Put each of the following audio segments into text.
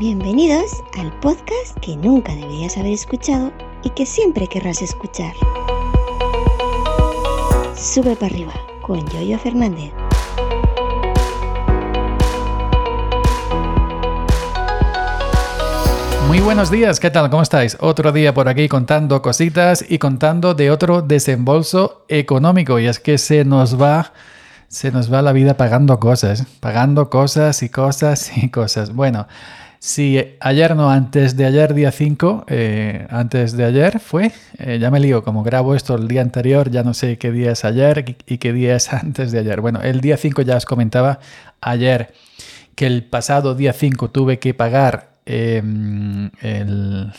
Bienvenidos al podcast que nunca deberías haber escuchado y que siempre querrás escuchar. Sube para arriba con Yoyo Fernández. Muy buenos días, ¿qué tal? ¿Cómo estáis? Otro día por aquí contando cositas y contando de otro desembolso económico. Y es que se nos va, se nos va la vida pagando cosas, pagando cosas y cosas y cosas. Bueno, si ayer no, antes de ayer, día 5, eh, antes de ayer fue, eh, ya me lío, como grabo esto el día anterior, ya no sé qué día es ayer y qué día es antes de ayer. Bueno, el día 5 ya os comentaba ayer que el pasado día 5 tuve que pagar Em, el,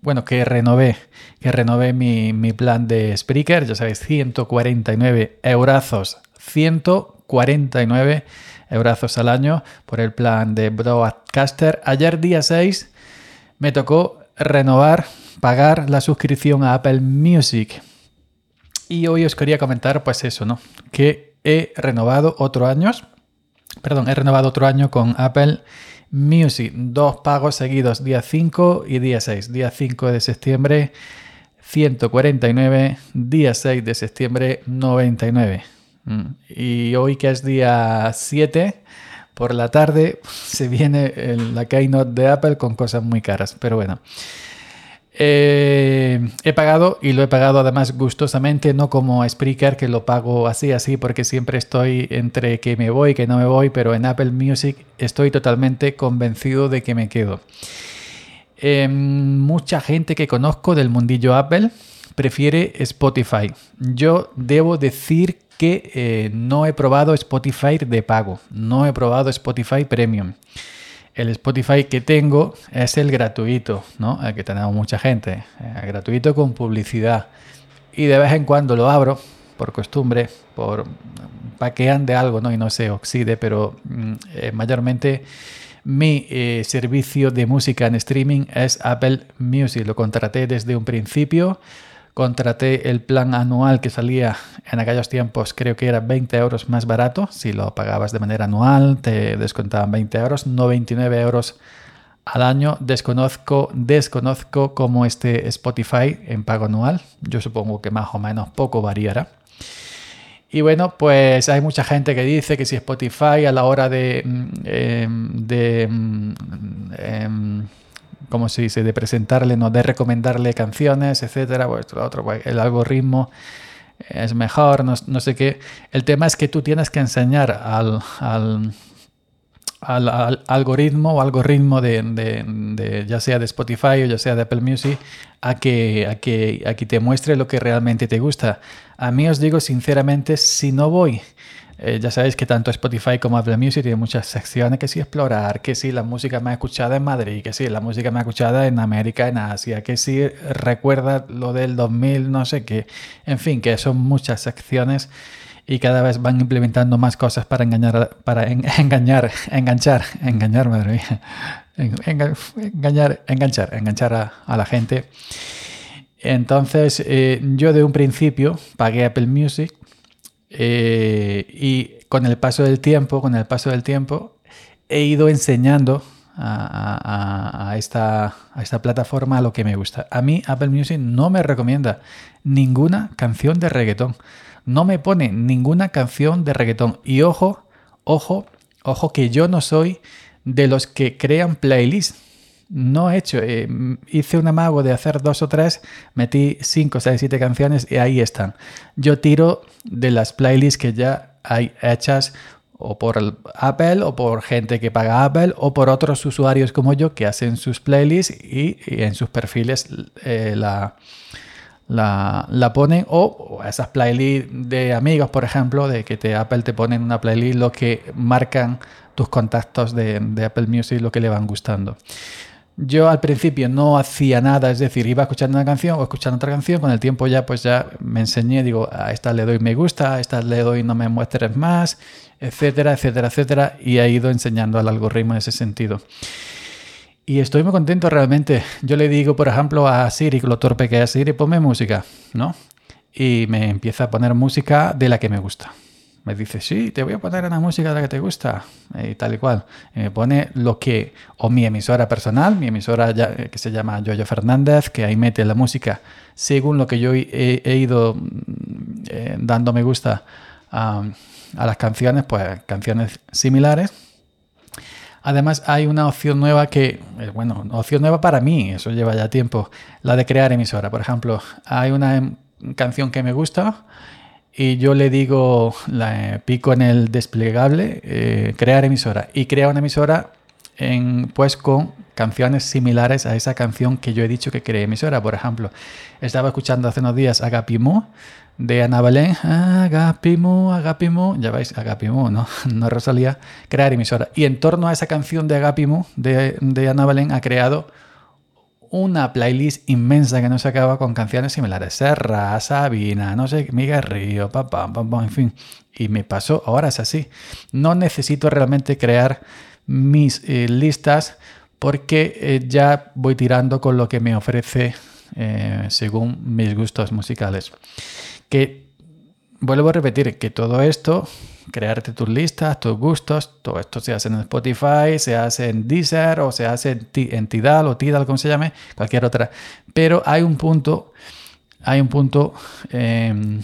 bueno, que renové, que renové mi, plan de Spreaker, ya sabéis, 149 eurazos, 149 eurazos al año por el plan de Broadcaster. Ayer día 6 me tocó renovar, pagar la suscripción a Apple Music. Y hoy os quería comentar pues eso, ¿no? Que he renovado otro año, perdón, he renovado otro año con Apple Music, dos pagos seguidos, día 5 y día 6. Día 5 de septiembre, 149, día 6 de septiembre, 99. Y hoy que es día 7, por la tarde, se viene la keynote de Apple con cosas muy caras, pero bueno. Eh, he pagado y lo he pagado además gustosamente, no como Spreaker que lo pago así, así, porque siempre estoy entre que me voy, que no me voy, pero en Apple Music estoy totalmente convencido de que me quedo. Em, mucha gente que conozco del mundillo Apple prefiere Spotify. Yo debo decir que eh, no he probado Spotify de pago, no he probado Spotify Premium el Spotify que tengo es el gratuito, ¿no? El que tenemos mucha gente. El gratuito con publicidad. Y de vez en cuando lo abro, por costumbre, por para que ande algo, ¿no? Y no se oxide, pero mm, eh, mayormente mi eh, servicio de música en streaming es Apple Music. Lo contraté desde un principio contraté el plan anual que salía en aquellos tiempos, creo que era 20 euros más barato. Si lo pagabas de manera anual, te descontaban 20 euros, no 29 euros al año. Desconozco, desconozco cómo este Spotify en pago anual. Yo supongo que más o menos poco variará. Y bueno, pues hay mucha gente que dice que si Spotify a la hora de, mm, em, de como se dice, de presentarle, no de recomendarle canciones, etcétera, pues otro, pues, el algoritmo es mejor, no, sé qué. El tema es que tú tienes que enseñar al, al, algoritmo o algoritmo de, de, ya sea de Spotify o ya sea de Apple Music a que, a, que, a que te muestre lo que realmente te gusta. A mí os digo sinceramente, si no voy eh, ya sabéis que tanto Spotify como Apple Music tienen muchas secciones que sí explorar, que sí la música más escuchada en Madrid, que sí la música más escuchada en América, en Asia, que sí recuerda lo del 2000, no sé qué. En fin, que son muchas secciones y cada vez van implementando más cosas para engañar, para engañar, enganchar, engañar, madre mía, engañar, enganchar, enganchar a, la gente. Entonces, eh, yo de un principio pagué Apple Music eh, y con el paso del tiempo, con el paso del tiempo, he ido enseñando a, esta, a esta plataforma lo que me gusta. A mí Apple Music no me recomienda ninguna canción de reggaetón. No me pone ninguna canción de reggaetón. Y ojo, ojo, ojo que yo no soy de los que crean playlists no he hecho. Eh, hice un amago de hacer dos o tres, metí cinco, seis, siete canciones y ahí están. Yo tiro de las playlists que ya hay hechas o por Apple o por gente que paga Apple o por otros usuarios como yo que hacen sus playlists y, en sus perfiles eh, la, la, ponen o, esas playlists de amigos, por ejemplo, de que te, Apple te ponen una playlist lo que marcan tus contactos de, de Apple Music, lo que le van gustando. Yo al principio no hacía nada, es decir, iba escuchando una canción o escuchando otra canción, con el tiempo ya pues ya me enseñé, digo, a esta le doy me gusta, a esta le doy no me muestres más, etcétera, etcétera, etcétera, y he ido enseñando al algoritmo en ese sentido. Y estoy muy contento realmente. Yo le digo, por ejemplo, a Siri, lo torpe que es Siri, ponme música, ¿no? Y me empieza a poner música de la que me gusta. Me dice, sí, te voy a poner una música de la que te gusta y tal y cual. Me pone lo que, o mi emisora personal, mi emisora ya, que se llama Yoyo Fernández, que ahí mete la música según lo que yo he, ido mm, eh, dando me gusta a, a las canciones, pues canciones similares. Además hay una opción nueva que, eh, bueno, opción nueva para mí, eso lleva ya tiempo, la de crear emisora. Por ejemplo, hay una em, canción que me gusta y yo le digo, la, pico en el desplegable, eh, crear emisora. Y crea una emisora en, pues con canciones similares a esa canción que yo he dicho que creé emisora. Por ejemplo, estaba escuchando hace unos días Agapimo de Ana Belén. Agapimo, Agapimo. Ya veis, Agapimo, ¿no? No Rosalía. Crear emisora. Y en torno a esa canción de Agapimo de, de Ana Belén ha creado una playlist inmensa que no se acaba con canciones similares. Serra, Sabina, no sé, Miguel Río, papá, papá, en fin. Y me pasó, ahora es así. No necesito realmente crear mis eh, listas porque eh, ya voy tirando con lo que me ofrece eh, según mis gustos musicales. Que vuelvo a repetir que todo esto crearte tus listas, tus gustos, todo esto se hace en Spotify, se hace en Deezer o se hace en, Tidal o Tidal, como se llame, cualquier otra. Pero hay un punto, hay un punto, em,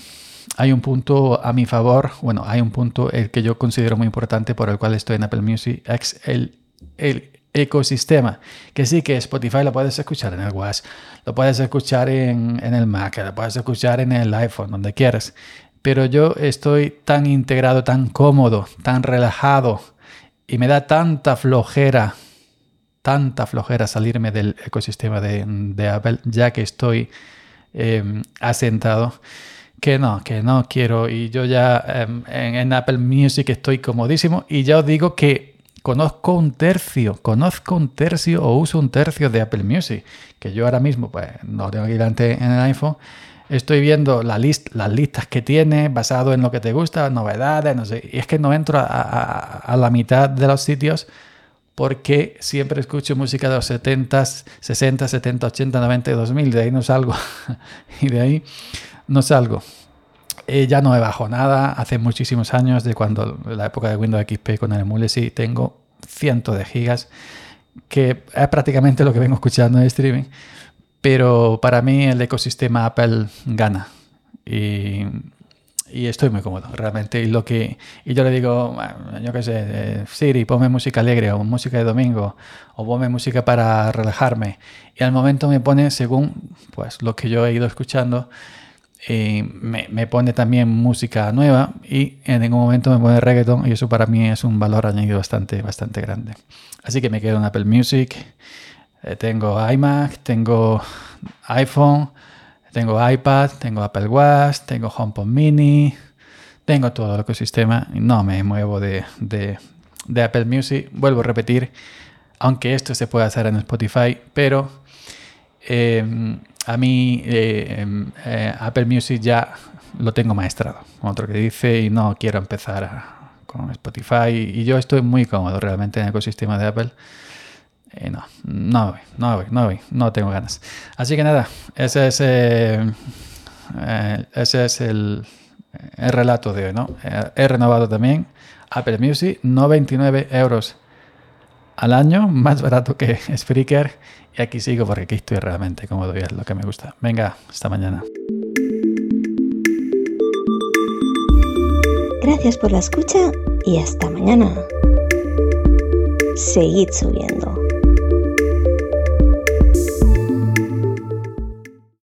hay un punto a mi favor, bueno, hay un punto el que yo considero muy importante por el cual estoy en Apple Music, es el, el ecosistema. Que sí, que Spotify lo puedes escuchar en el WhatsApp, lo puedes escuchar en, en, el Mac, lo puedes escuchar en el iPhone, donde quieras pero yo estoy tan integrado, tan cómodo, tan relajado y me da tanta flojera, tanta flojera salirme del ecosistema de, Apple, ya que estoy em, asentado, que no, que no quiero. Y yo ya em, en, Apple Music estoy comodísimo y ya os digo que conozco un tercio, conozco un tercio o uso un tercio de Apple Music, que yo ahora mismo pues no tengo aquí delante en el iPhone Estoy viendo las listas que tiene basado en lo que te gusta, novedades, no sé. Y es que no entro a, la mitad de los sitios porque siempre escucho música de los 70, 60, 70, 80, 90 y 2000. De ahí no salgo. y de ahí no salgo. Eh, ya no he bajado nada. Hace muchísimos años, de cuando la época de Windows XP con el emule, sí, tengo cientos de gigas, que es prácticamente lo que vengo escuchando en streaming. Pero para mí el ecosistema Apple gana. Y, estoy muy cómodo, realmente. Y, lo que, y yo le digo, yo qué sé, eh, Siri, ponme música alegre o música de domingo o ponme música para relajarme. Y al momento me pone, según pues, lo que yo he ido escuchando, y me, me, pone también música nueva y en ningún momento me pone reggaeton y eso para mí es un valor añadido bastante, bastante grande. Así que me quedo en Apple Music eh, tengo iMac, tengo iPhone, tengo iPad, tengo Apple Watch, tengo HomePod Mini, tengo todo el ecosistema no me muevo de, Apple Music. Vuelvo a repetir, aunque esto se puede hacer en Spotify, pero em, a mí eh, em, eh, Apple Music ya lo tengo maestrado. Otro que dice y no quiero empezar con Spotify y yo estoy muy cómodo realmente en el ecosistema de Apple. Eh, no, no no no no tengo ganas. Así que nada, ese es, eh, eh, ese es el, el, relato de hoy, ¿no? he renovado también Apple Music, 99 euros al año, más barato que Spreaker. Y aquí sigo porque aquí estoy realmente cómodo y es lo que me gusta. Venga, hasta mañana. Gracias por la escucha y hasta mañana. Seguid subiendo.